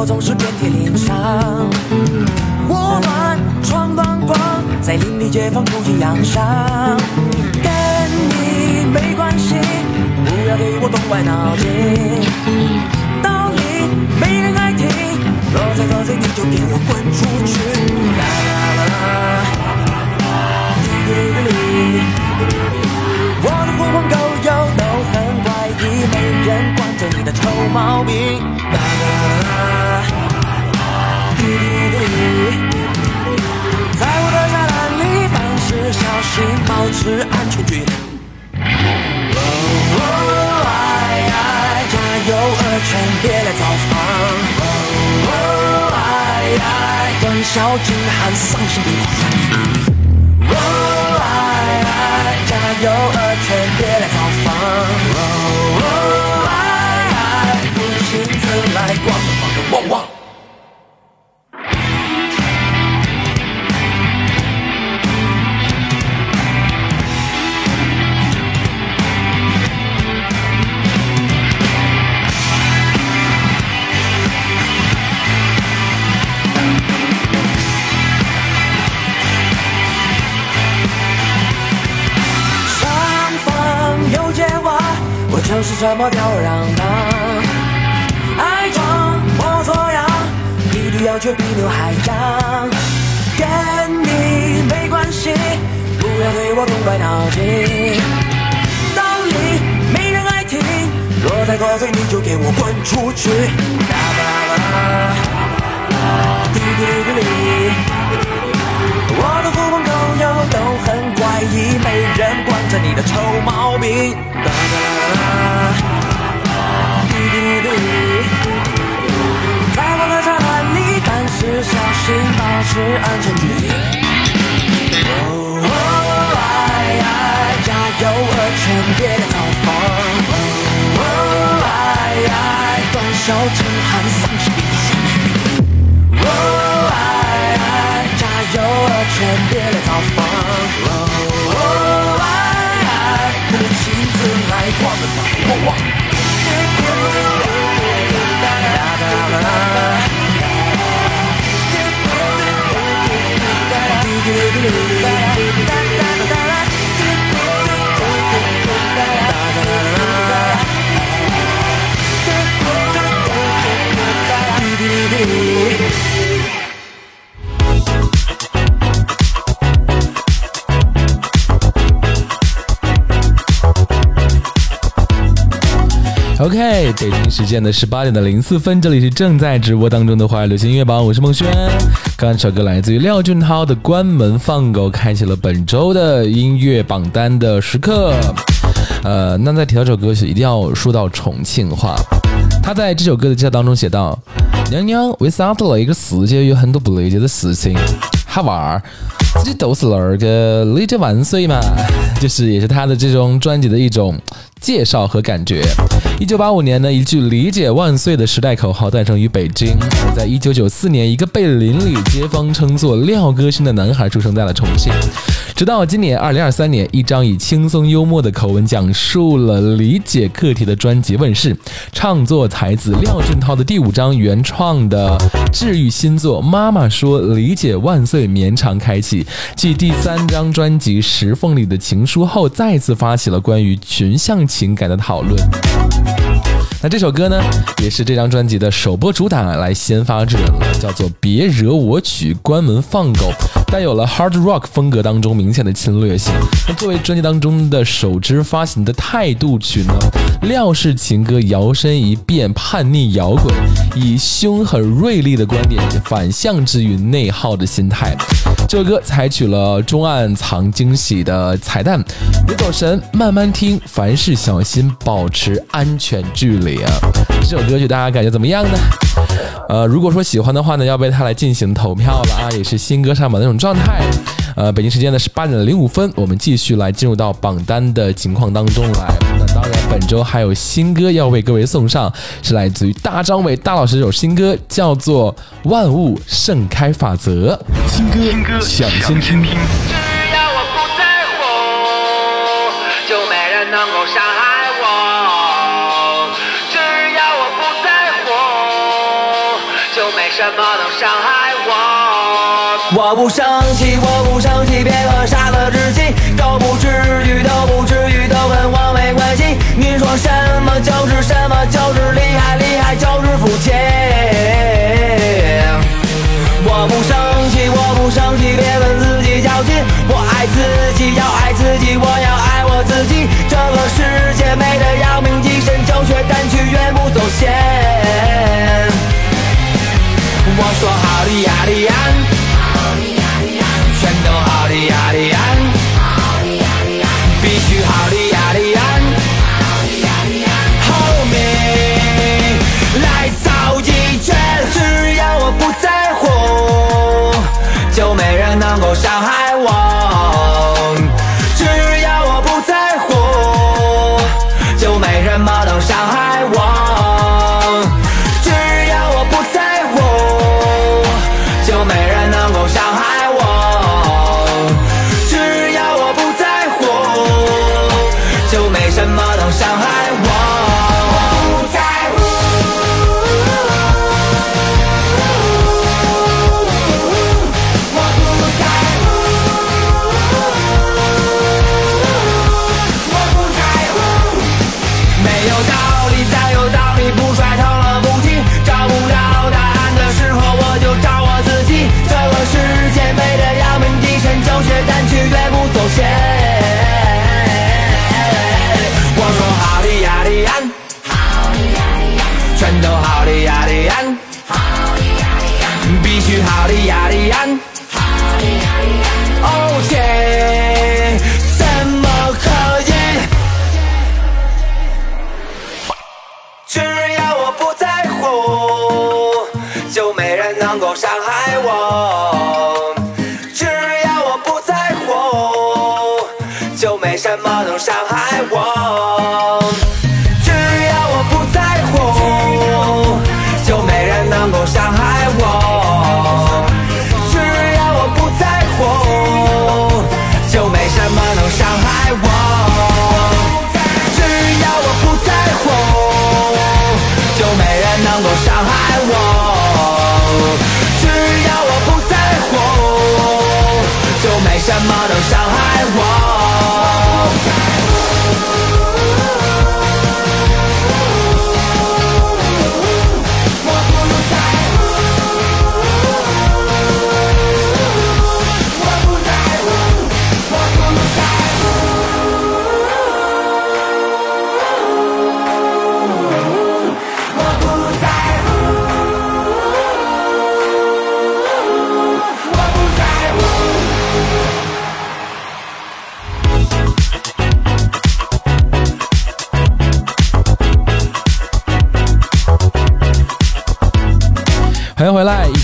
我总是遍体鳞伤。我乱闯荡荡，在邻里街坊出尽洋相。跟你没关系，不要对我动歪脑筋。道理没人爱听，若再多嘴你就给我滚出去。啦啦啦，滴滴哩哩。我的狐朋狗友都很怪异，没人管着你的臭毛病。啦啦啦，滴滴滴，在我的栅栏里，凡事小心，保持安全距离。哦哎哎，加油二圈，别来造访。哦哦哎哎，短小精悍，丧心病狂。哦哎哎，加油二圈，别来造访。哦哦哎哎，不亲自来，光着放个汪汪。上方有结娃，我就是这么吊儿郎当。却比刘海长。跟你没关系，不要对我动歪脑筋。道理没人爱听，若再多嘴你就给我滚出去。啦啦啦，滴滴哩哩。我的狐朋狗友都很怪异，没人管着你的臭毛病。啦啦啦啦，滴滴滴，只，小心，保持安全距离。哦哦哎哎，加油二圈，别来造访。哦哎哎，短小精悍，丧心病狂。哦哎哎，加油二圈，别来造访。哦哦哎哎，不亲自来，光着放个汪汪。啦啦啦啦，滴滴哩哩哩，哒哒哒哒，OK，北京时间的十八点的零四分，这里是正在直播当中的华语流行音乐榜，我是孟轩。刚刚这首歌来自于廖俊涛的《关门放狗》，开启了本周的音乐榜单的时刻。呃，那在提到这首歌时，一定要说到重庆话。他在这首歌的介绍当中写道：“娘娘，为啥子那个世界有很多不理解的事情？哈娃儿，自己都是那个理解万岁嘛。”就是也是他的这种专辑的一种介绍和感觉。一九八五年呢，一句“理解万岁”的时代口号诞生于北京；而在一九九四年，一个被邻里街坊称作“廖歌星”的男孩出生在了重庆。直到今年二零二三年，一张以轻松幽默的口吻讲述了理解课题的专辑问世，唱作才子廖俊涛的第五张原创的治愈新作《妈妈说理解万岁》绵长开启，继第三张专辑《石缝里的情书》后，再次发起了关于群像情感的讨论。那这首歌呢，也是这张专辑的首播主打，来先发制人了，叫做《别惹我曲》，关门放狗，带有了 hard rock 风格当中明显的侵略性。那作为专辑当中的首支发行的态度曲呢，廖氏情歌摇身一变叛逆摇滚，以凶狠锐利的观点反向治愈内耗的心态。这首歌采取了中暗藏惊喜的彩蛋，别走神，慢慢听，凡事小心，保持安全距离啊！这首歌曲大家感觉怎么样呢？呃，如果说喜欢的话呢，要为它来进行投票了啊，也是新歌上榜的那种状态。呃，北京时间呢是八点零五分，我们继续来进入到榜单的情况当中来。那当然，本周还有新歌要为各位送上，是来自于大张伟大老师这首新歌，叫做《万物盛开法则》。新歌抢先听。只要我不在乎，就没人能够伤害什么能伤害我。我不生气，我不生气，别和傻子置气，都不至于，都不至于，都跟我没关系。你说什么就是什么，就是厉害，厉害就是肤浅。我不生气，我不生气，别跟自己较劲。我爱自己，要爱自己，我说好的呀的呀，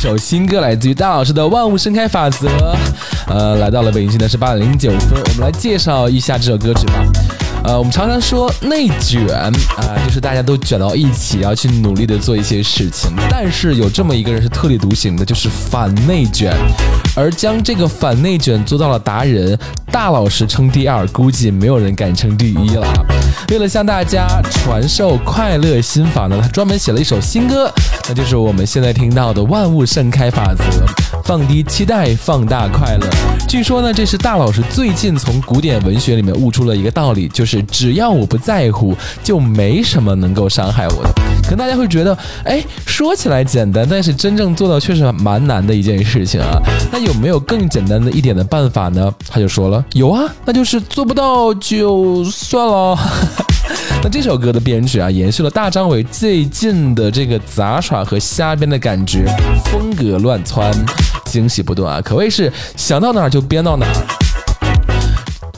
首新歌来自于大老师的《万物盛开法则》。呃，来到了北京现在是八点零九分，我们来介绍一下这首歌曲吧。呃，我们常常说内卷啊、就是大家都卷到一起，要去努力的做一些事情。但是有这么一个人是特立独行的，就是反内卷，而将这个反内卷做到了达人。大老师称第二，估计没有人敢称第一了。为了向大家传授快乐心法呢，他专门写了一首新歌，那就是我们现在听到的《万物盛开法则》。放低期待，放大快乐。据说呢，这是大老师最近从古典文学里面悟出了一个道理，就是只要我不在乎，就没什么能够伤害我的。可能大家会觉得，哎，说起来简单，但是真正做到确实蛮难的一件事情啊。那有没有更简单的一点的办法呢？他就说了，有啊，那就是做不到就算了。那这首歌的编曲啊，延续了大张伟最近的这个杂耍和瞎编的感觉，风格乱窜，惊喜不断啊，可谓是想到哪儿就编到哪儿。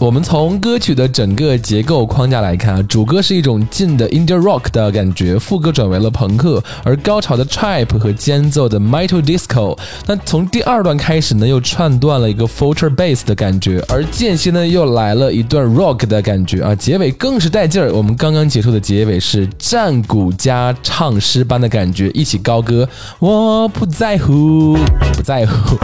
我们从歌曲的整个结构框架来看啊，主歌是一种近的 indie rock 的感觉，副歌转为了朋克，而高潮的 trap 和间奏的 metal disco。那从第二段开始呢，又串断了一个 future bass 的感觉，而间隙呢又来了一段 rock 的感觉啊，结尾更是带劲儿。我们刚刚结束的结尾是战鼓加唱诗般的感觉，一起高歌，我不在乎，不在乎。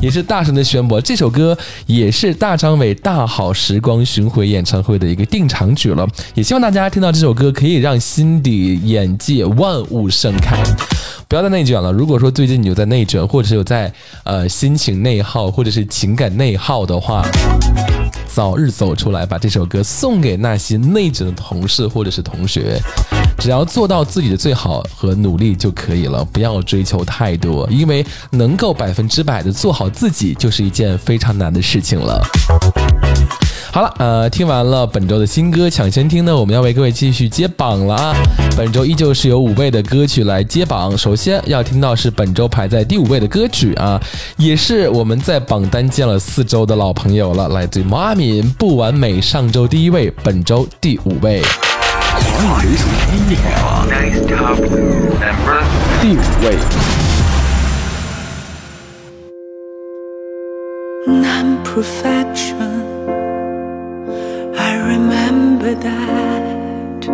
也是大声的宣布，这首歌也是大张伟大好时光巡回演唱会的一个定场曲了。也希望大家听到这首歌，可以让心底眼界万物盛开，不要再内卷了。如果说最近你有在内卷，或者是有在呃心情内耗，或者是情感内耗的话，早日走出来，把这首歌送给那些内卷的同事或者是同学。只要做到自己的最好和努力就可以了，不要追求太多，因为能够百分之百的做好自己，就是一件非常难的事情了。好了，呃，听完了本周的新歌抢先听呢，我们要为各位继续接榜了啊！本周依旧是有五位的歌曲来接榜，首先要听到是本周排在第五位的歌曲啊，也是我们在榜单见了四周的老朋友了，来自毛阿敏《不完美》，上周第一位，本周第五位。华语流行音乐榜 Nice top number 第五位，non-perfection. Remember that.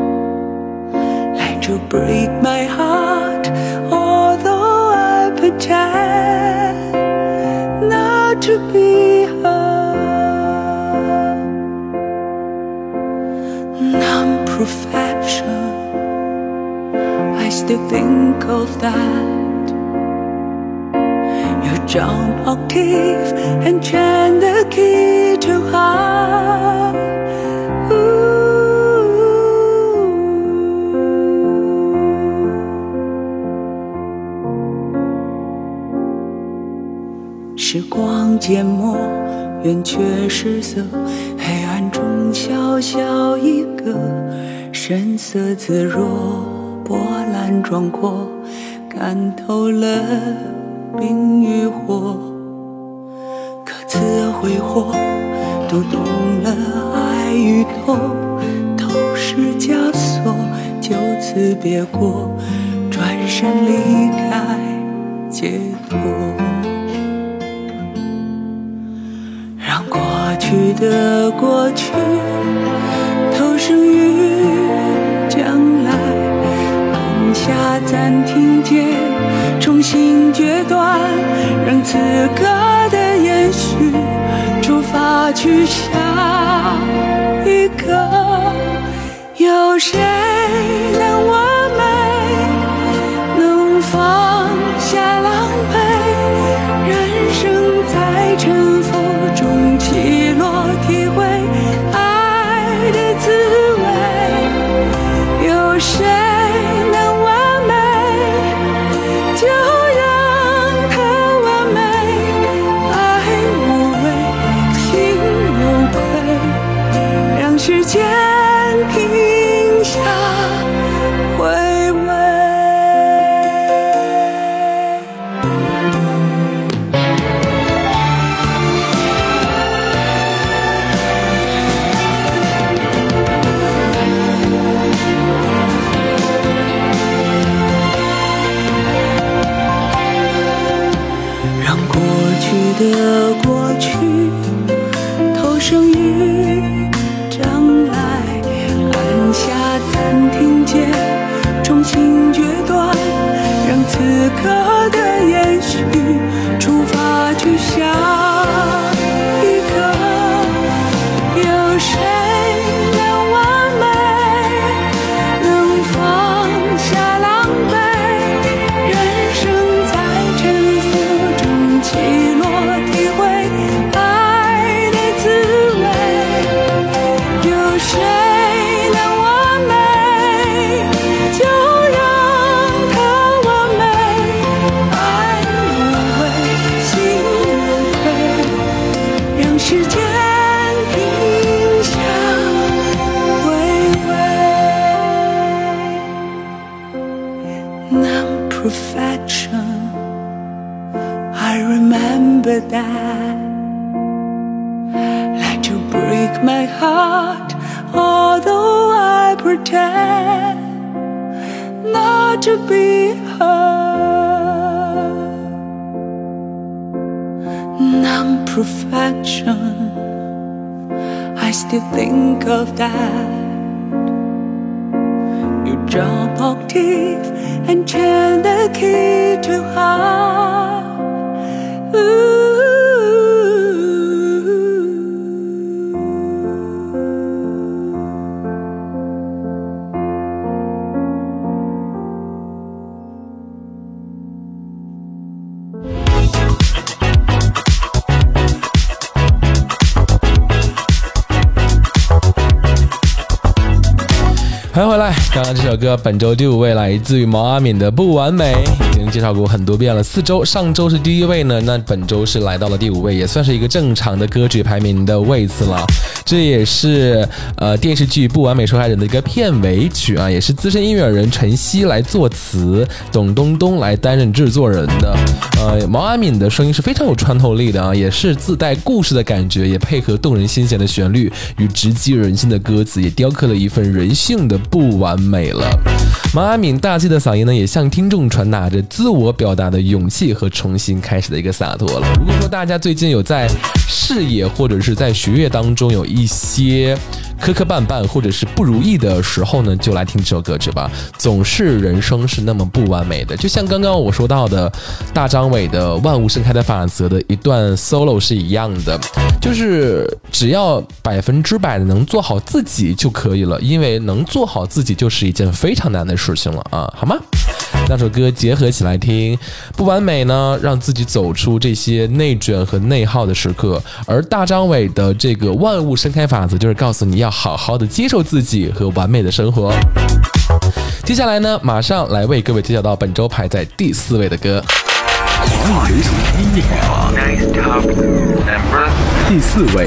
Like to break my heart, although I pretend not to be her. Non-perfection. I still think of that. You jump octave and chant the key to high. 时光缄默，圆缺失色，黑暗中小小一个，神色自若，波澜壮阔，看透了冰与火，各自挥霍，读懂了爱与痛，透视枷锁，就此别过，转身离开，解脱。去的过去投身于将来，按下暂停键，重新决断，让此刻的延续出发去下一个。有谁能完美？能放 that. You jump octave and turn the key to heart. 本周第五位来自于毛阿敏的《不完美》，经介绍过很多遍了。四周，上周是第一位呢，那本周是来到了第五位，也算是一个正常的歌曲排名的位次了。这也是呃电视剧《不完美受害人》的一个片尾曲啊，也是资深音乐人陈曦来作词，董冬冬来担任制作人的。呃，毛阿敏的声音是非常有穿透力的啊，也是自带故事的感觉，也配合动人心弦的旋律与直击人心的歌词，也雕刻了一份人性的不完美了。毛阿敏大气的嗓音呢，也向听众传达着自我表达的勇气和重新开始的一个洒脱了。如果说大家最近有在事业或者是在学业当中有一些磕磕绊绊或者是不如意的时候呢，就来听这首歌曲吧。总是人生是那么不完美的，就像刚刚我说到的大张伟的《万物盛开的法则》的一段 solo 是一样的，就是只要百分之百的能做好自己就可以了，因为能做好自己就是一件非常难的事情了啊，好吗？两首歌结合起来听，不完美呢，让自己走出这些内卷和内耗的时刻；而大张伟的这个万物盛开法则，就是告诉你要好好的接受自己和完美的生活。接下来呢，马上来为各位揭晓到本周排在第四位的歌。华语流行音乐榜 Nice top number 第四位，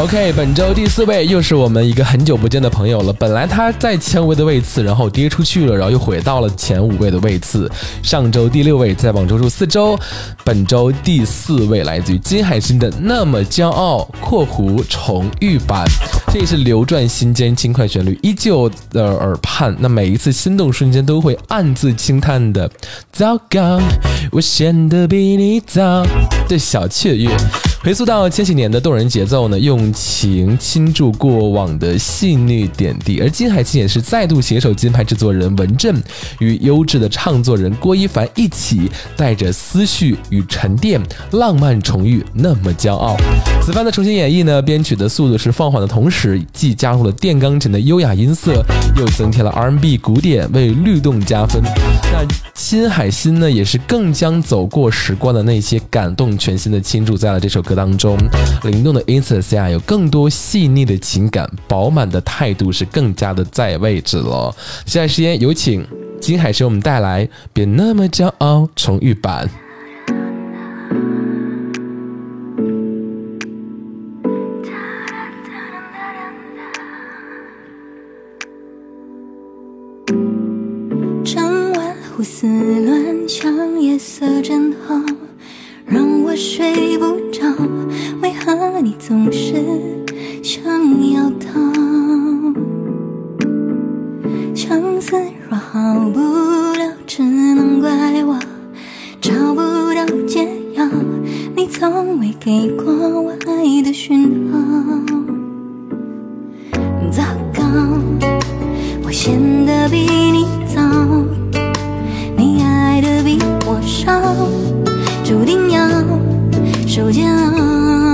OK，本周第四位又是我们一个很久不见的朋友了。本来他在前五位的位次，然后跌出去了，然后又回到了前五位的位次。上周第六位，在往周数四周，本周第四位来自于金海心的《那么骄傲》（括弧重遇版）。这也是流转心间轻快旋律依旧的耳畔，那每一次心动瞬间都会暗自轻叹的。糟糕，我显得比你早。的小雀跃，回溯到千禧年的动人节奏呢，用情倾注过往的细腻点滴。而金海心也是再度携手金牌制作人文正与优质的唱作人郭一凡一起，带着思绪与沉淀，浪漫重遇，那么骄傲。此番的重新演绎呢，编曲的速度是放缓的同时，既加入了电钢琴的优雅音色，又增添了 R&B 鼓点，为律动加分。那新海心呢，也是更将走过时光的那些感动全新的倾注在了这首歌当中。灵动的音色下，有更多细腻的情感，饱满的态度是更加的在位置了。现在时间有请金海神为我们带来《别那么骄傲》重遇版。整晚胡思乱想，夜色真好，让我睡不着。为何你总是想要逃？相思若好不了，只能怪我找不到解药。你从未给过我爱的讯号。糟糕。我陷得比你早，你爱的比我少，受煎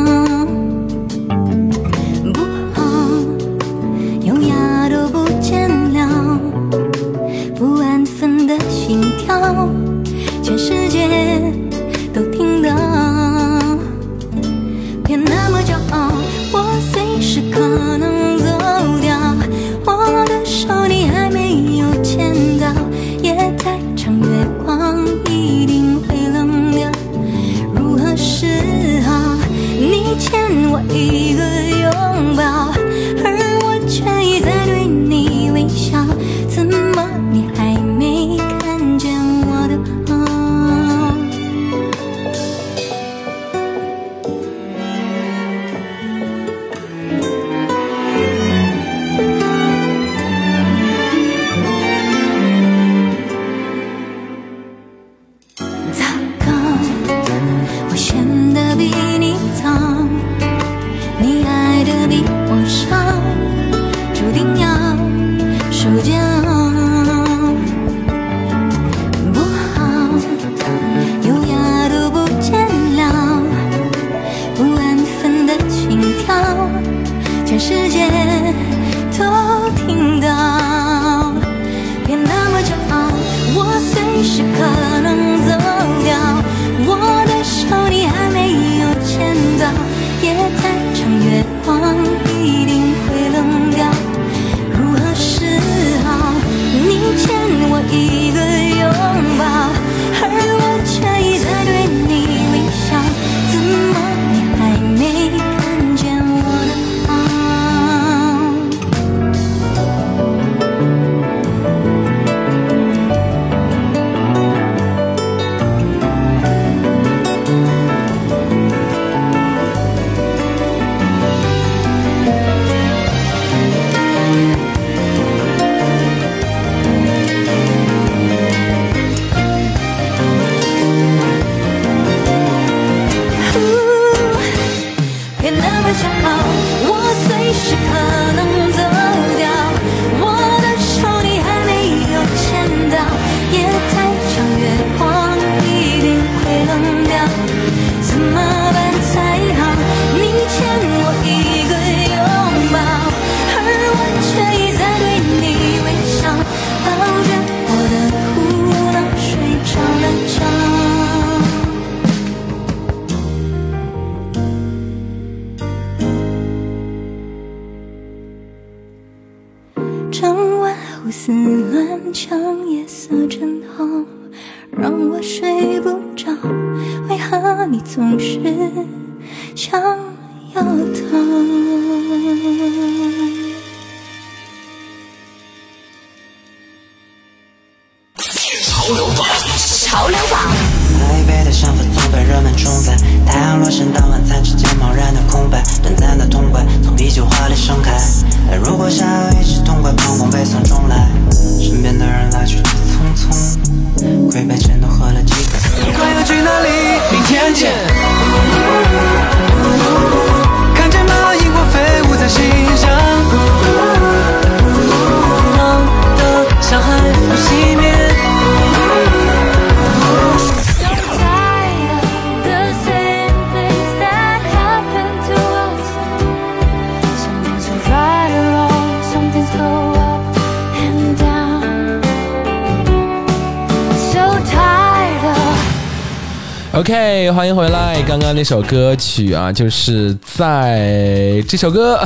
那首歌曲啊，就是在这首歌，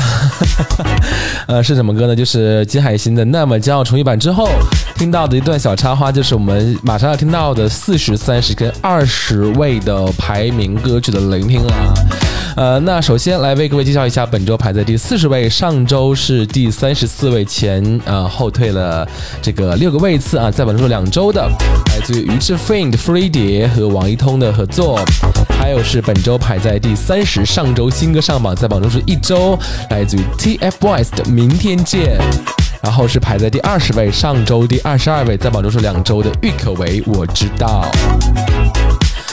呃，是什么歌呢？就是金海心的《那么骄傲》重译版之后听到的一段小插花，就是我们马上要听到的四十三十跟二十位的排名歌曲的聆听啦。呃，那首先来为各位介绍一下本周排在第四十位，上周是第三十四位，前呃后退了这个六个位次啊，在本周两周的，来自于于志 Friend、Free 碟和王一通的合作，还有是本周排在第三十，上周新歌上榜，在榜中是一周，来自于 TFBOYS 的《明天见》。然后是排在第二十位，上周第二十二位，在榜中是两周的郁可唯，我知道。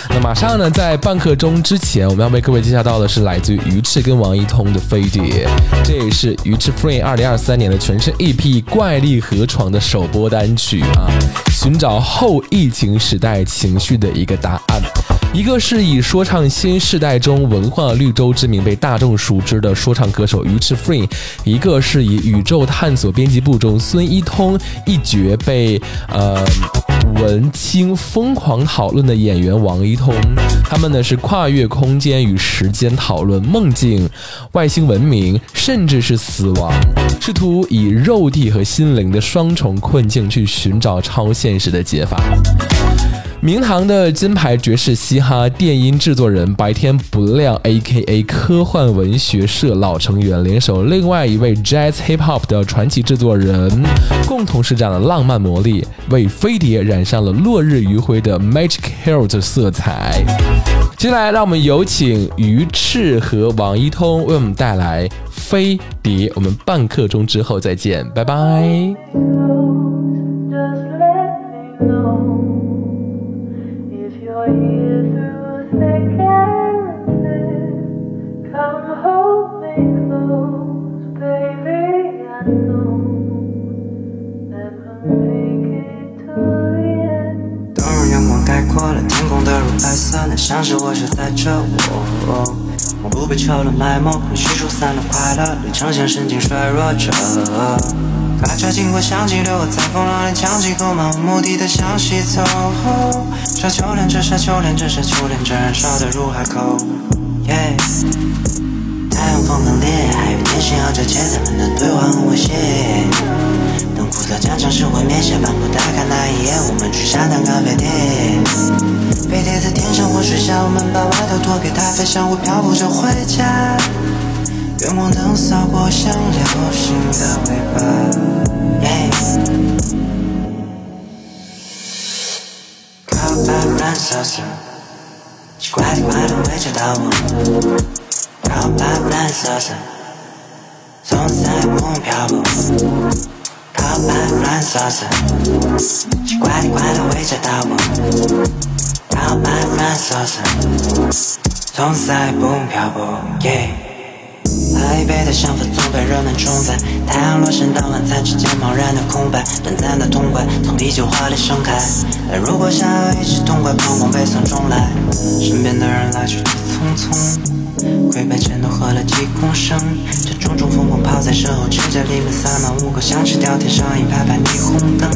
那马上呢，在半刻钟之前，我们要为各位介绍到的是来自于鱼翅跟王一通的飞碟，这也是鱼翅 Free 二零二三年的全新 EP《怪力河床》的首播单曲啊，寻找后疫情时代情绪的一个答案。一个是以说唱新时代中文化绿洲之名被大众熟知的说唱歌手鱼翅 Free，一个是以宇宙探索编辑部中孙一通一角被呃文青疯狂讨论的演员王一通，他们呢是跨越空间与时间讨论梦境、外星文明，甚至是死亡，试图以肉体和心灵的双重困境去寻找超现实的解法。明堂的金牌爵士嘻哈电音制作人白天不亮 （A.K.A. 科幻文学社老成员）联手另外一位 Jazz Hip Hop 的传奇制作人，共同施展了浪漫魔力，为飞碟染上了落日余晖的 Magic Hero 的色彩。接下来，让我们有请鱼翅和王一通为我们带来《飞碟》。我们半刻钟之后再见，拜拜。白色，那像是我是在这我，我不被车轮埋没，空虚疏散了快乐，里呈现神经衰弱者。开车经过相机，流过在风浪里呛几口，漫无目的的向西走。沙丘连着沙丘连着沙丘连着燃烧的入海口。Yeah 太阳风能烈，还有天线要交接，咱们的对话很危险。等枯燥将城市毁灭，下半部打开那一页，我们去沙滩咖啡店。飞碟在天上或水下，我们把外套脱给它，飞向我漂浮着回家。远光灯扫过像流星的尾巴。Yeah 靠白蓝色色，奇怪的怪的会找到我。靠白蓝色色，总在梦漂泊。靠白蓝色色，奇怪的怪的会找到我。靠白蓝色色，总在梦漂泊。Yeah 台北的想法总被人们宠在，太阳落山到晚餐之间茫然的空白，短暂的痛快从啤酒花里盛开。如果想要一起痛快，膀胱背诵重来，身边的人来去急匆匆，亏白钱都喝了几公升，这种种疯狂泡在身后指甲里面撒满污垢，想吃掉天上一排排霓虹灯。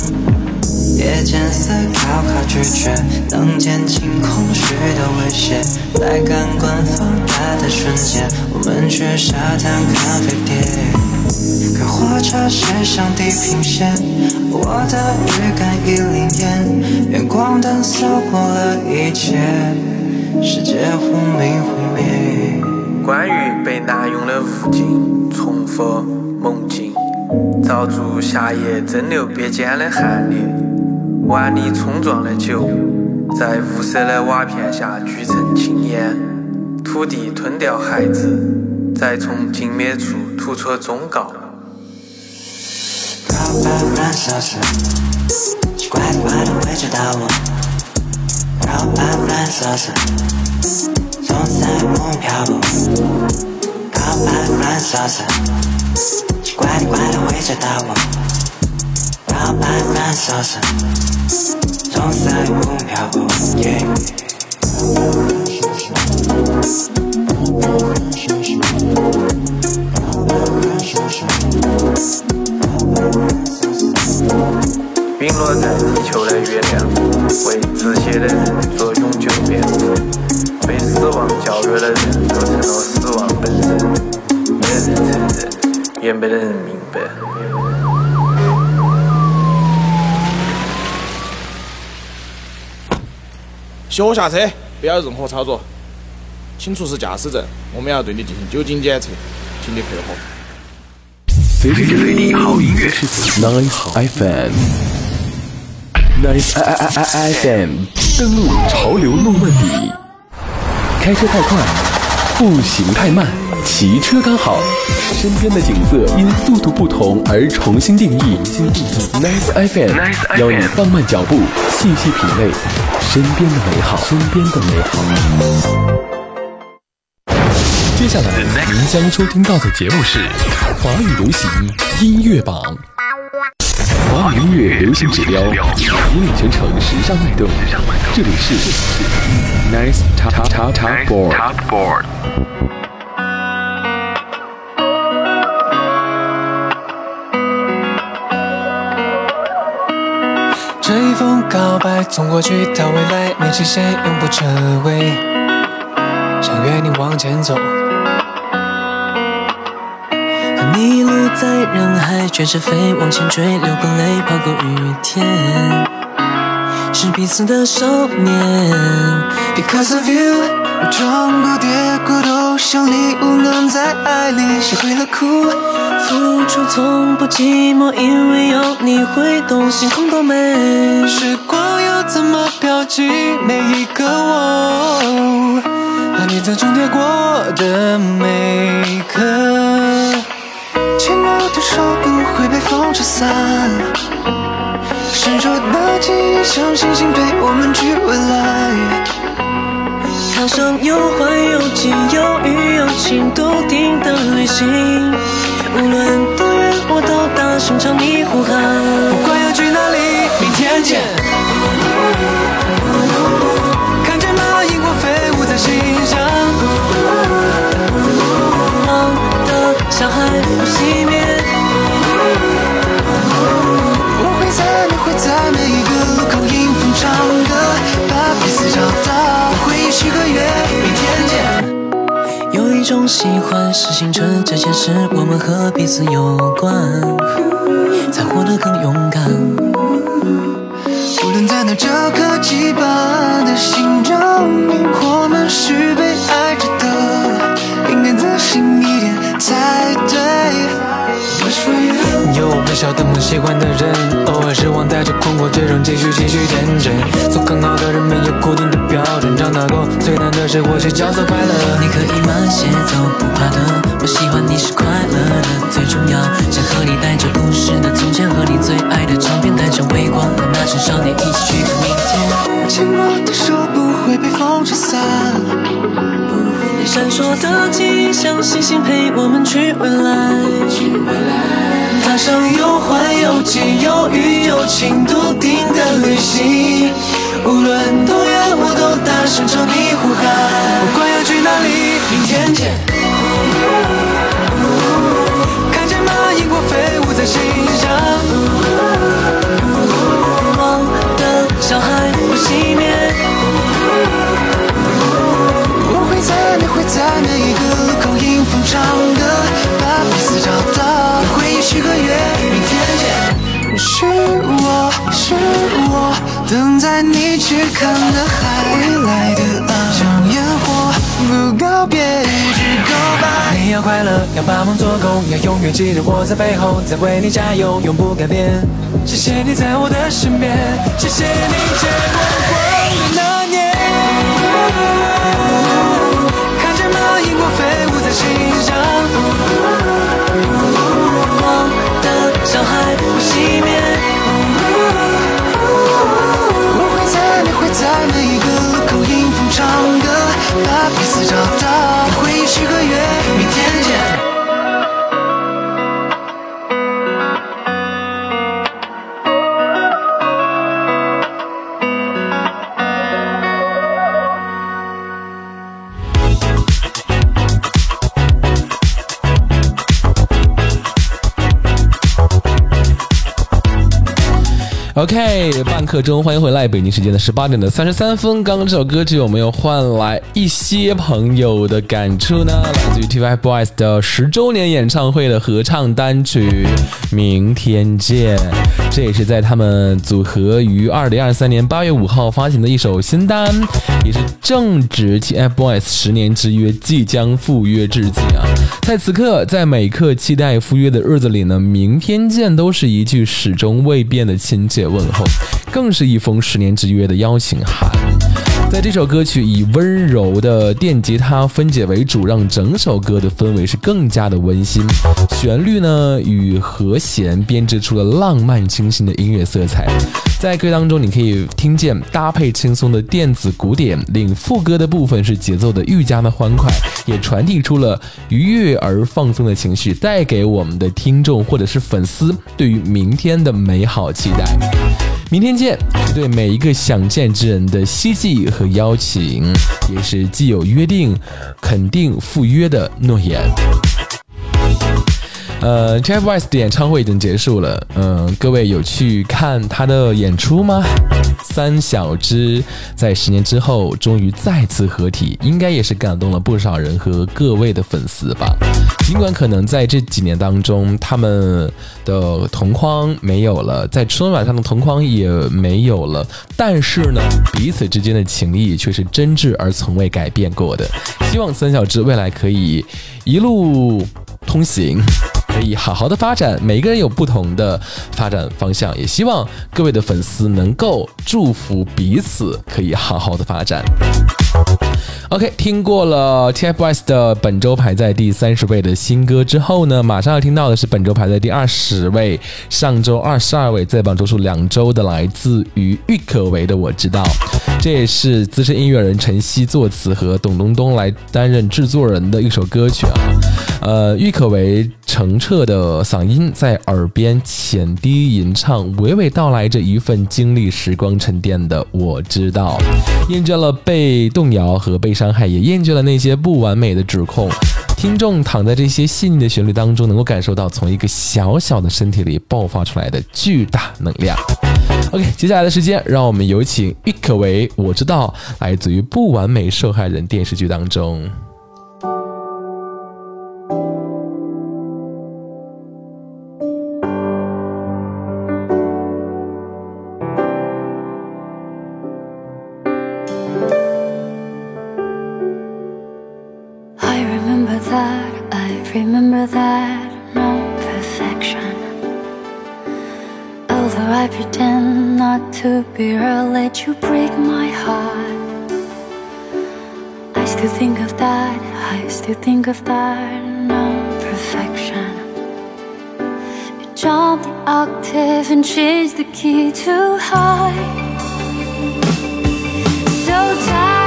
夜间思考靠拒绝，能减轻空虚的威胁。在感官放大的瞬间，我们去沙滩看飞碟。可火车驶向地平线，我的预感已灵验，远光灯扫过了一切，世界忽明忽灭。关于被滥用的物境，重复梦境，造筑夏夜蒸馏别间的寒冽。万里冲撞的酒，在无色的瓦片下聚成青烟，土地吞掉孩子，再从静谧处吐出忠告。告白忽然消失，奇怪怪的会知道我。告白忽然消失，总在梦漂泊。告白忽然消失，奇怪怪的会知道我。告白忽然消失，总在梦漂泊。Yeah 陨落在地球的月亮，为止血的人做永久辩护，被死亡教育的人都成了死亡本身，没人承认，也没人明白。学下车，不要任何操作，请出示驾驶证，我们要对你进行酒精检测，请你配合。随时随地好音乐，Nice FM，Nice I I I I FM，登录潮流诺曼底。开车太快，步行太慢，骑车刚好。身边的景色因速度不同而重新定义。Nice FM，邀你放慢脚步，细细品味身边的美好。身边的美好。接下来您将收听到的节目是华语流行音乐榜。华语音乐流行指标，引领全城时尚脉动。这里是 Nice Top Top Top Board。这一封告白从过去到未来，没期限，永不撤回。想约你往前走，迷路在人海卷着飞，往前追，流过泪，跑过雨天，是彼此的少年。Because of you，我撞过跌过，都像礼物能在爱里学会了哭。付出从不寂寞，因为有你会懂星空多美。时光又怎么标记每一个我？和你曾重叠过的每一刻，会被风吹散。闪烁的记忆像星星陪我们去未来。踏上有欢有喜有雨有晴笃定的旅行，无论多远，我都大声朝你呼喊。不管要去哪里，明天见。看见吗？萤火飞舞在心上。忘的小孩不熄灭。喜欢是青春这件事，我们和彼此有关，才活得更勇敢。无论在哪，这颗羁绊的心证明我们是被有微笑的梦，喜欢的人，偶尔失望，带着困惑，这种继续继续天真。做更好的人没有固定的标准，长大后最难的是获取角色快乐。你可以慢些走，不怕的。我喜欢你是快乐的，最重要。想和你带着故事的从前，和你最爱的唱片，带着微光和那群少年一起去看明天。牵过的手不会被风吹散。闪烁的记忆像星星陪我们去未来，踏上有欢有喜有雨有晴笃定的旅行。无论多远，我都大声朝你呼喊。不管要去哪里，明天见。看见吗？萤火飞舞在心上。梦的小孩不熄灭。在每一个路口迎风唱歌，把彼此找到。回忆许个愿，明天见。是我，是我等在你去看的海来的岸。像烟火不告别，只 goodbye。你要快乐，要把梦做够，要永远记得我在背后在为你加油，永不改变。谢谢你在我的身边，谢谢你借我光的那年。光？飞舞在心上，我的小孩不熄灭。我会在，你会在每一个路口迎风唱歌，把彼此找刻钟，欢迎回来。北京时间的十八点的三十三分，刚刚这首歌曲有没有换来一些朋友的感触呢？来自于 TFBOYS 的十周年演唱会的合唱单曲《明天见》，这也是在他们组合于二零二三年八月五号发行的一首新单，也是正值 TFBOYS 十年之约即将赴约之际啊。在此刻，在每刻期待赴约的日子里呢，明天见都是一句始终未变的亲切问候，更是一封十年之约的邀请函。在这首歌曲以温柔的电吉他分解为主，让整首歌的氛围是更加的温馨。旋律呢与和弦编织出了浪漫清新的音乐色彩。在歌当中，你可以听见搭配轻松的电子鼓点，令副歌的部分是节奏的愈加的欢快，也传递出了愉悦而放松的情绪，带给我们的听众或者是粉丝对于明天的美好期待。明天见是对每一个想见之人的希冀和邀请，也是既有约定、肯定赴约的诺言。呃，TFBOYS 的演唱会已经结束了，嗯、各位有去看他的演出吗？三小只在十年之后终于再次合体，应该也是感动了不少人和各位的粉丝吧。尽管可能在这几年当中，他们的同框没有了，在春晚上的同框也没有了，但是呢，彼此之间的情谊却是真挚而从未改变过的。希望三小只未来可以一路通行。可以好好的发展，每个人有不同的发展方向，也希望各位的粉丝能够祝福彼此可以好好的发展。OK，听过了 TFBOYS 的本周排在第三十位的新歌之后呢，马上要听到的是本周排在第二十位，上周二十二位，在榜周数两周的来自于郁可唯的《我知道》，这也是资深音乐人陈曦作词和董冬冬来担任制作人的一首歌曲啊。呃，郁可唯澄澈的嗓音在耳边浅低吟唱，娓娓道来着一份经历时光沉淀的我知道，厌倦了被动摇和被伤害，也厌倦了那些不完美的指控。听众躺在这些细腻的旋律当中，能够感受到从一个小小的身体里爆发出来的巨大能量。OK，接下来的时间，让我们有请郁可唯，我知道，来自于《不完美受害人》电视剧当中。To be, I'll let you break my heart. I still think of that, I still think of that, no perfection. You jump the octave and change the key too high. So tired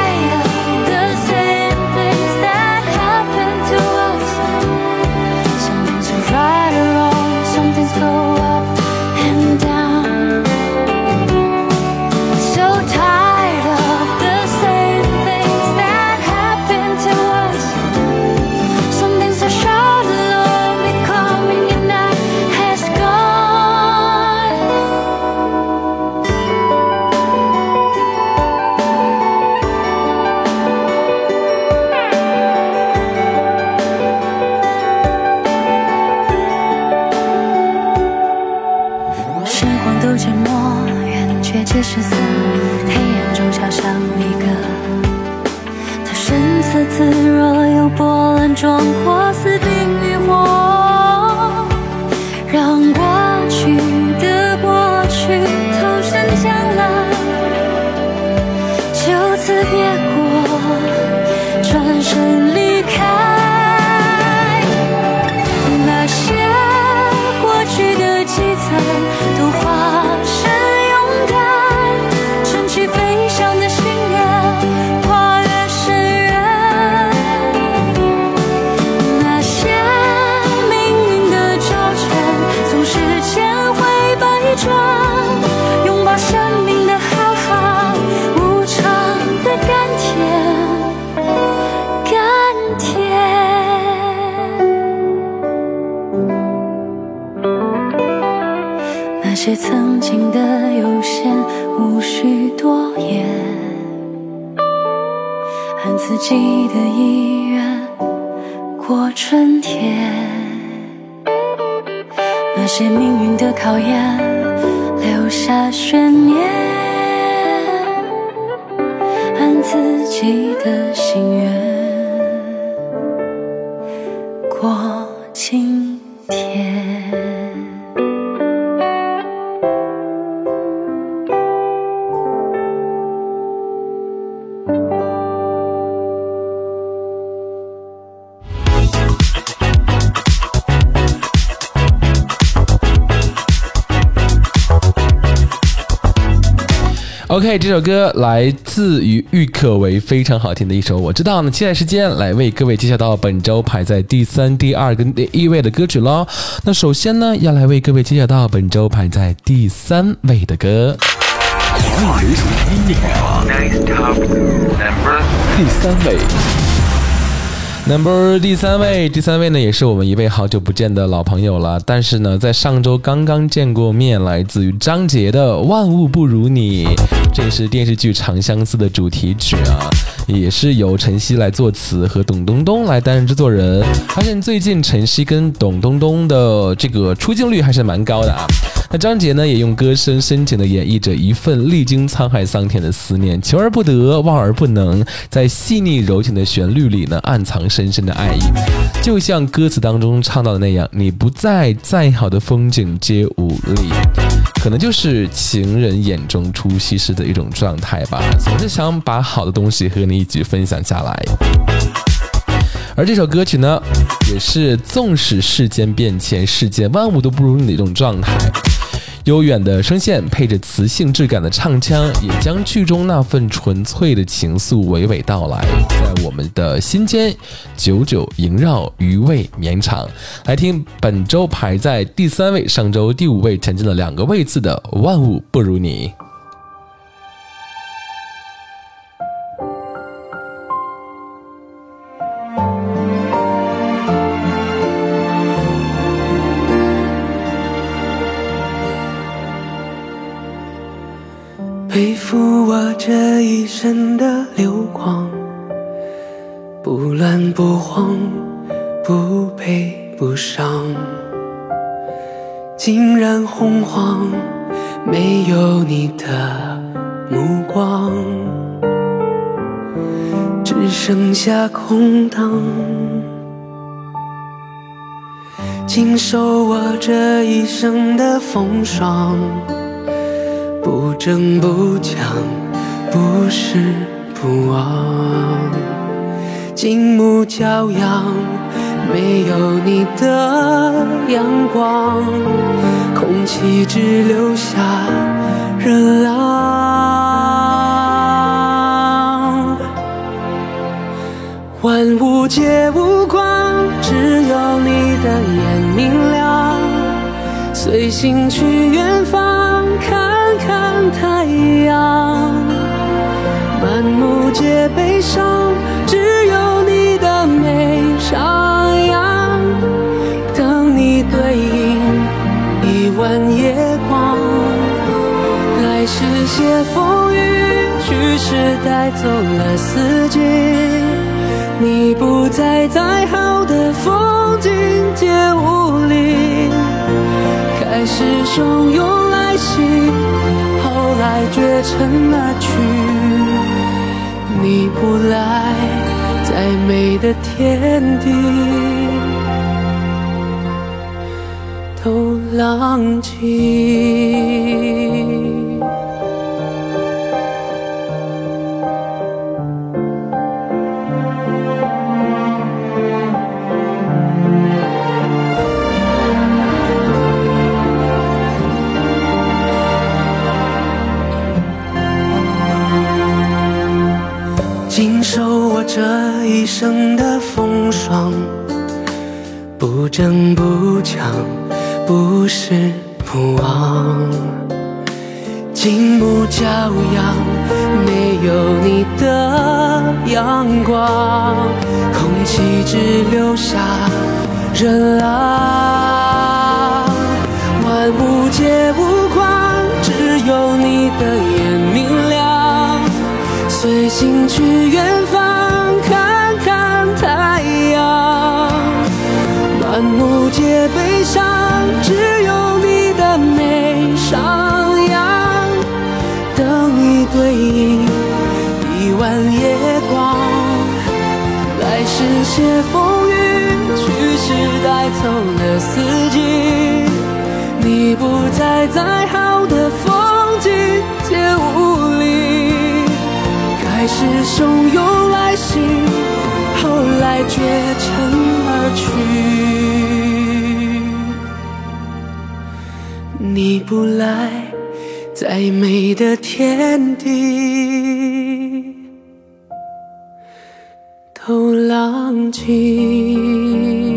这首歌来自于郁可唯，非常好听的一首。我知道呢，接下来时间来为各位介绍到本周排在第三、第二跟第一位的歌曲喽。那首先呢，要来为各位介绍到本周排在第三位的歌。第三位，Number 第三位，第三位呢也是我们一位好久不见的老朋友了，但是呢，在上周刚刚见过面，来自于张杰的《万物不如你》，这是电视剧《长相思》的主题曲啊，也是由陈曦来作词和董冬冬来担任制作人。发现最近陈曦跟董冬冬的这个出镜率还是蛮高的啊。那张杰呢，也用歌声深情的演绎着一份历经沧海桑田的思念，求而不得，望而不能，在细腻柔情的旋律里呢，暗藏深深的爱意。就像歌词当中唱到的那样，你不在，再好的风景皆无力。可能就是情人眼中出西施的一种状态吧，总是想把好的东西和你一起分享下来。而这首歌曲呢，也是纵使世间变迁，世间万物都不如你的一种状态。悠远的声线配着磁性质感的唱腔，也将剧中那份纯粹的情愫娓娓道来，在我们的心间久久萦绕，余味绵长。来听本周排在第三位，上周第五位前进了两个位次的《万物不如你》。一生的流光，不乱不慌，不悲不伤，竟然洪荒，没有你的目光，只剩下空荡。经受我这一生的风霜。不争不抢，不失不忘，静穆骄阳，没有你的阳光，空气只留下热浪。万物皆无光，只有你的眼明亮。随心去远方，看看太阳。满目皆悲伤，只有你的美徜徉。等你对影一弯夜光，来时携风雨，去时带走了四季。你不在，再好的风景皆无力。开始汹涌来袭，后来绝尘而去。你不来，再美的天地都浪迹。一生的风霜，不争不抢，不是不忘。静木骄阳，没有你的阳光，空气只留下热浪。万物皆无光，只有你的眼明亮。随心去远些风雨，去时带走了四季。你不在，再好的风景皆无力。开始汹涌来袭，后来绝尘而去。你不来，再美的天地想起。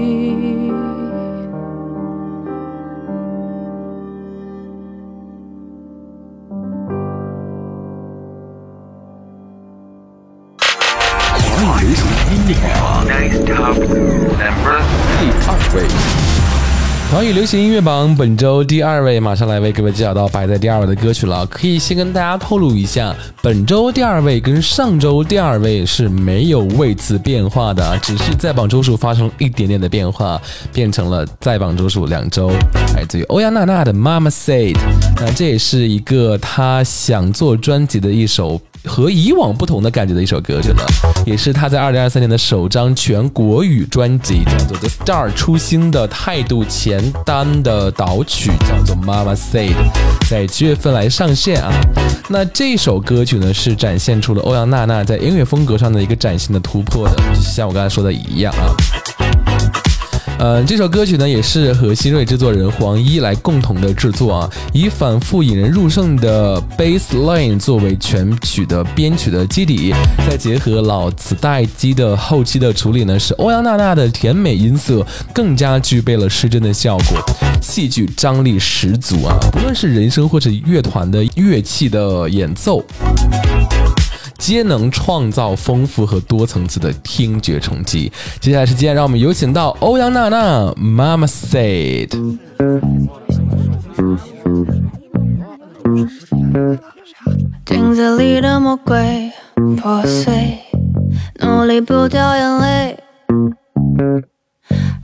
华语流行音乐榜本周第二位，马上来为各位介绍到排在第二位的歌曲了。可以先跟大家透露一下，本周第二位跟上周第二位是没有位次变化的，只是在榜周数发生了一点点的变化，变成了在榜周数两周。来自于欧阳娜娜的《Mama Said》，那这也是一个她想做专辑的一首。和以往不同的感觉的一首歌曲了，也是他在二零二三年的首张全国语专辑，叫做《The Star》初心的态度前单的导曲，叫做《Mama Said》，在七月份来上线啊。那这首歌曲呢，是展现出了欧阳娜娜在音乐风格上的一个崭新的突破的，像我刚才说的一样啊。呃，这首歌曲呢也是和新锐制作人黄一来共同的制作啊，以反复引人入胜的 bass line 作为全曲的编曲的基底，再结合老磁带机的后期的处理呢，使欧阳娜娜的甜美音色更加具备了失真的效果，戏剧张力十足啊！不论是人声或者乐团的乐器的演奏。皆能创造丰富和多层次的听觉冲击。接下来时间，让我们有请到欧阳娜娜，Mama said。镜子里的魔鬼破碎，努力不掉眼泪。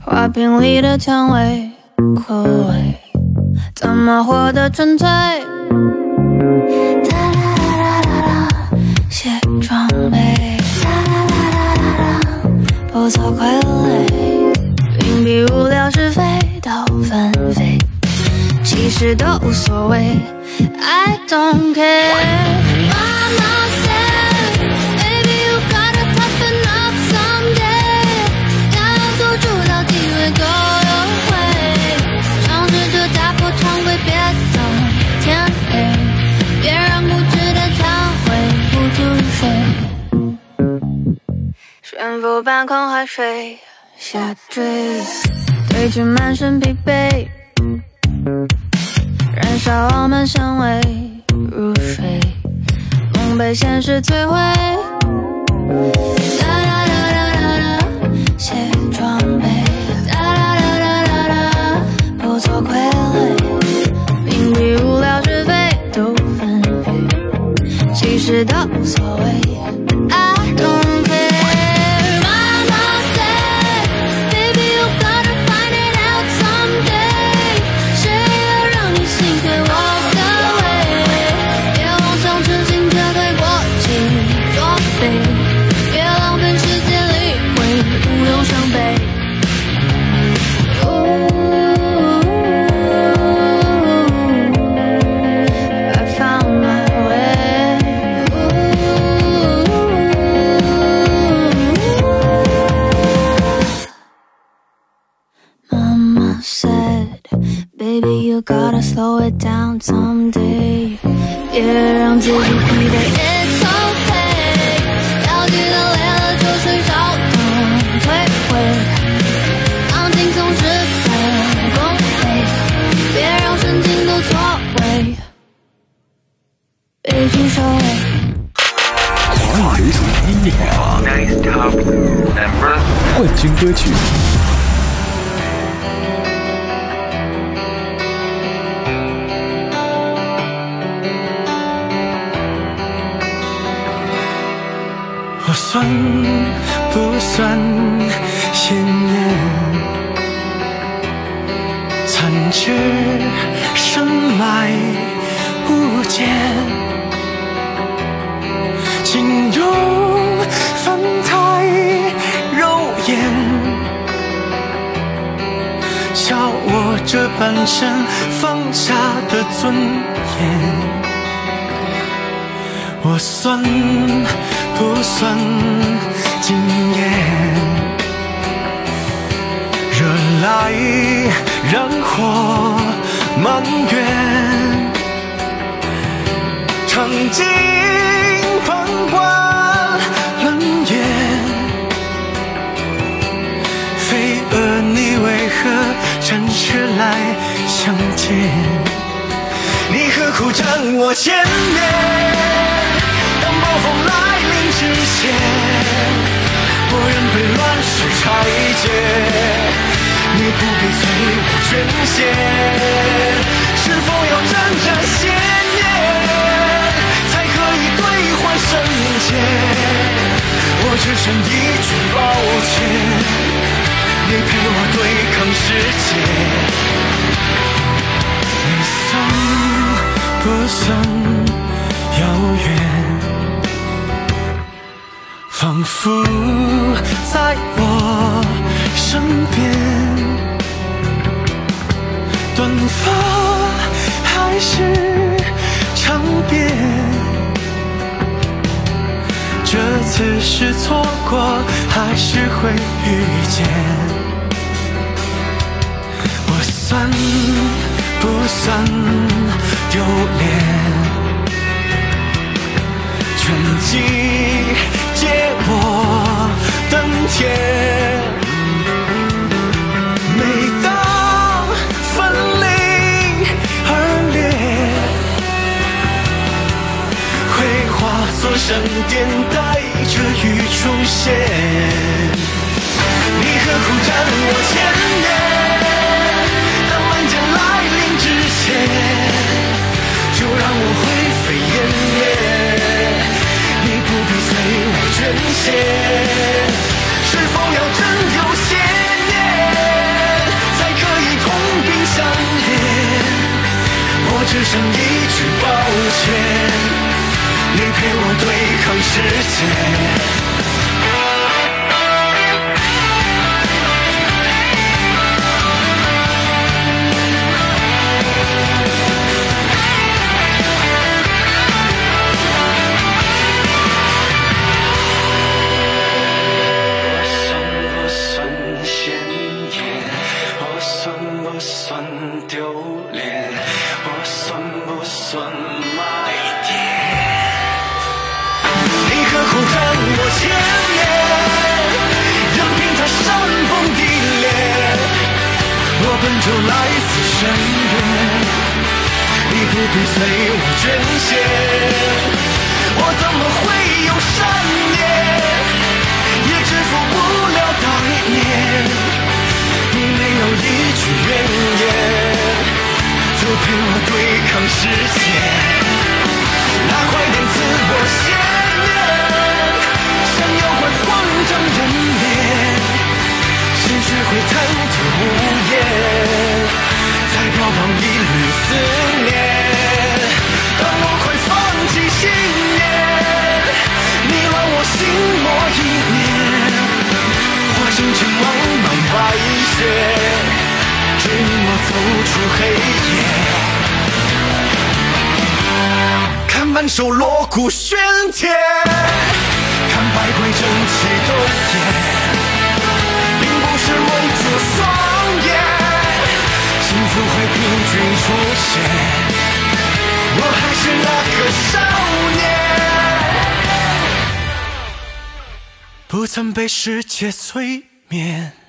花瓶里的蔷薇枯萎，怎么活得纯粹？不做傀儡。屏蔽无聊是非都纷飞，其实都无所谓。I don't care. 不半空海水下坠，对峙满身疲惫。燃烧我们香味入睡，梦被现实摧毁。哒啦啦啦啦啦，卸妆备。哒啦啦啦啦啦，不做傀儡。屏蔽无聊是非都纷飞，其实都无所谓。Gotta slow it down someday。别让自己疲惫，It's okay。要记得累了就睡着，等退回。放轻松是很公平，别让神经都错位。悲剧收尾。华语流行音乐榜冠军歌曲。算不算鲜艳？残缺深埋不见，请用粉黛肉眼，笑我这半生放下的尊严。我算不算惊艳？热来燃火满园，尝尽旁观冷眼。飞蛾，你为何展翅来相见？你何苦站我前面？当暴风来之前，我愿被乱世拆解。你不必随我捐献，是否要沾染鲜艳，才可以兑换圣洁？我只剩一句抱歉，你陪我对抗世界。你算不算遥远？仿佛在我身边，短发还是长辫？这次是错过，还是会遇见？我算不算丢脸？全季借我登天。每当分离而裂，会化作闪电，带着雨出现。你何苦站我前面？人仙，是否要真有邪念，才可以同病相怜？我只剩一句抱歉，你陪我对抗世界。来自深渊，你不必随我捐献。我怎么会有善念？也支付不了歹念。你没有一句怨言，就陪我对抗世界。那快点自我鲜艳，像妖怪慌张人。会贪吐无言，再标榜一缕思念。当我快放弃信念，你让我心魔一念，化成千茫茫白雪，指引我走出黑夜。看满手锣鼓喧天，看百鬼争奇斗艳。双眼，幸福会平均出现，我还是那个少年，不曾被世界催眠。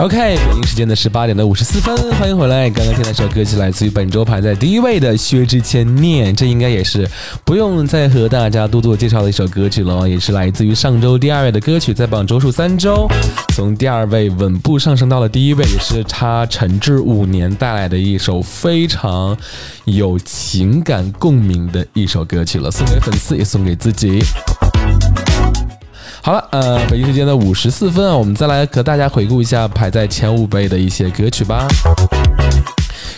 OK，北京时间的十八点的五十四分，欢迎回来。刚刚听那首歌曲来自于本周排在第一位的薛之谦《念》，这应该也是不用再和大家多多介绍的一首歌曲了，也是来自于上周第二位的歌曲，在榜周数三周，从第二位稳步上升到了第一位，也是他沉滞五年带来的一首非常有情感共鸣的一首歌曲了，送给粉丝，也送给自己。好了，呃，北京时间的五十四分啊，我们再来和大家回顾一下排在前五位的一些歌曲吧。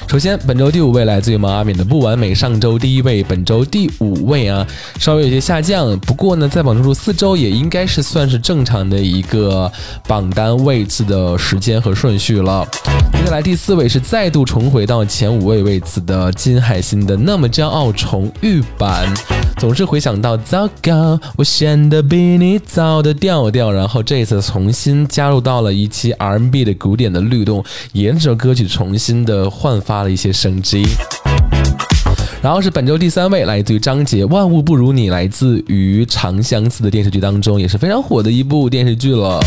首先，本周第五位来自于毛阿敏的《不完美》，上周第一位，本周第五位啊，稍微有些下降。不过呢，在榜中数四周也应该是算是正常的一个榜单位次的时间和顺序了。接下来第四位是再度重回到前五位位次的金海心的《那么骄傲》重遇版。总是回想到糟糕，我显得比你早的调调，然后这一次重新加入到了一期 R&B 的古典的律动，也让这首歌曲重新的换焕发了一些生机。然后是本周第三位，来自于张杰，《万物不如你》，来自于《长相思》的电视剧当中，也是非常火的一部电视剧了。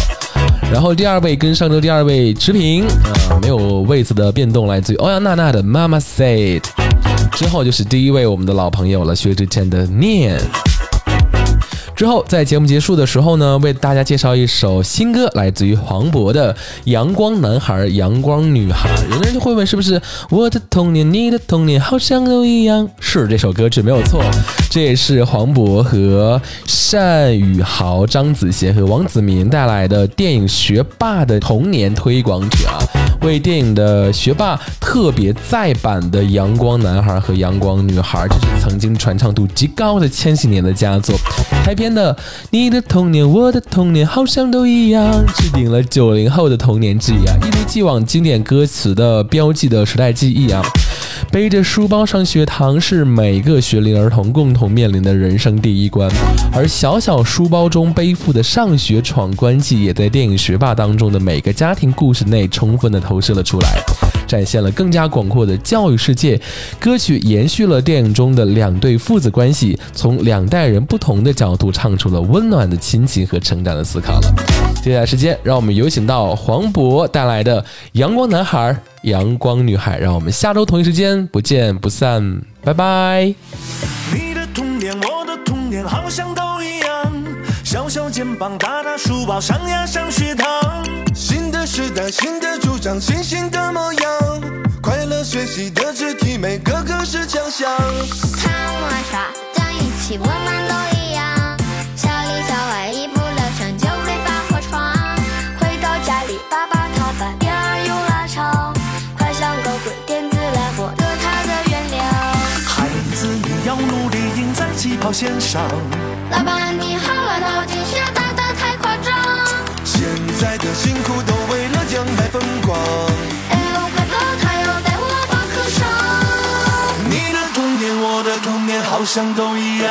然后第二位跟上周第二位持平，呃、没有位次的变动，来自于欧阳娜娜的《妈妈 said》。之后就是第一位我们的老朋友了，薛之谦的《念》。之后，在节目结束的时候呢，为大家介绍一首新歌，来自于黄渤的《阳光男孩》《阳光女孩》。有的人就会问，是不是我的童年、你的童年好像都一样？是这首歌曲没有错，这也是黄渤和单宇豪、张子贤和王子民带来的电影《学霸》的童年推广曲啊。为电影的学霸特别再版的《阳光男孩》和《阳光女孩》，这是曾经传唱度极高的千禧年的佳作。开篇的“你的童年，我的童年，好像都一样”，置顶了九零后的童年记忆啊，一如既往经典歌词的标记的时代记忆啊。背着书包上学堂是每个学龄儿童共同面临的人生第一关，而小小书包中背负的上学闯关记，也在电影《学霸》当中的每个家庭故事内充分的投投射了出来，展现了更加广阔的教育世界。歌曲延续了电影中的两对父子关系，从两代人不同的角度唱出了温暖的亲情和成长的思考了。接下来时间，让我们有请到黄渤带来的《阳光男孩》。阳光女孩，让我们下周同一时间不见不散，拜拜。你的童年，我的童年，好像都一样。小小肩膀，大大书包，上呀上学堂。新时代，新的主张，新新的模样。快乐学习的肢体，每个个是强项。看我耍，在一起我们都一样。小里小外，一不留神就会把火闯。回到家里，爸爸他把边儿又拉长，快像个鬼，点子来获得他的原谅。孩子，你要努力赢在起跑线上。老板你好了，淘金学打的太夸张。现在的辛苦都为了将来风光。哎呦，快乐他要带我报课上。你的童年，我的童年，好像都一样。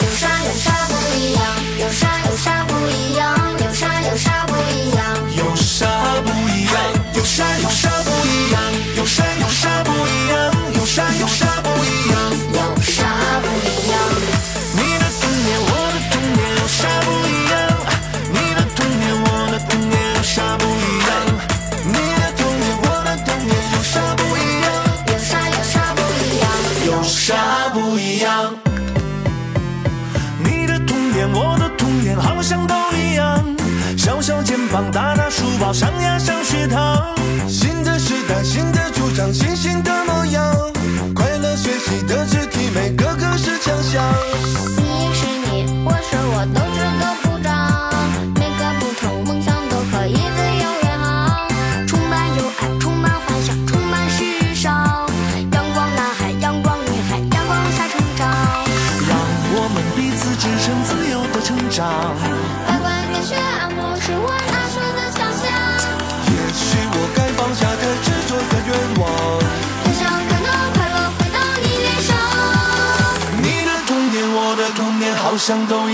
有啥有啥不一样？有啥有啥不一样？有啥有啥不一样？有啥不一样？有啥有啥不一样？有啥有啥不一样？有啥有啥不一样？想都。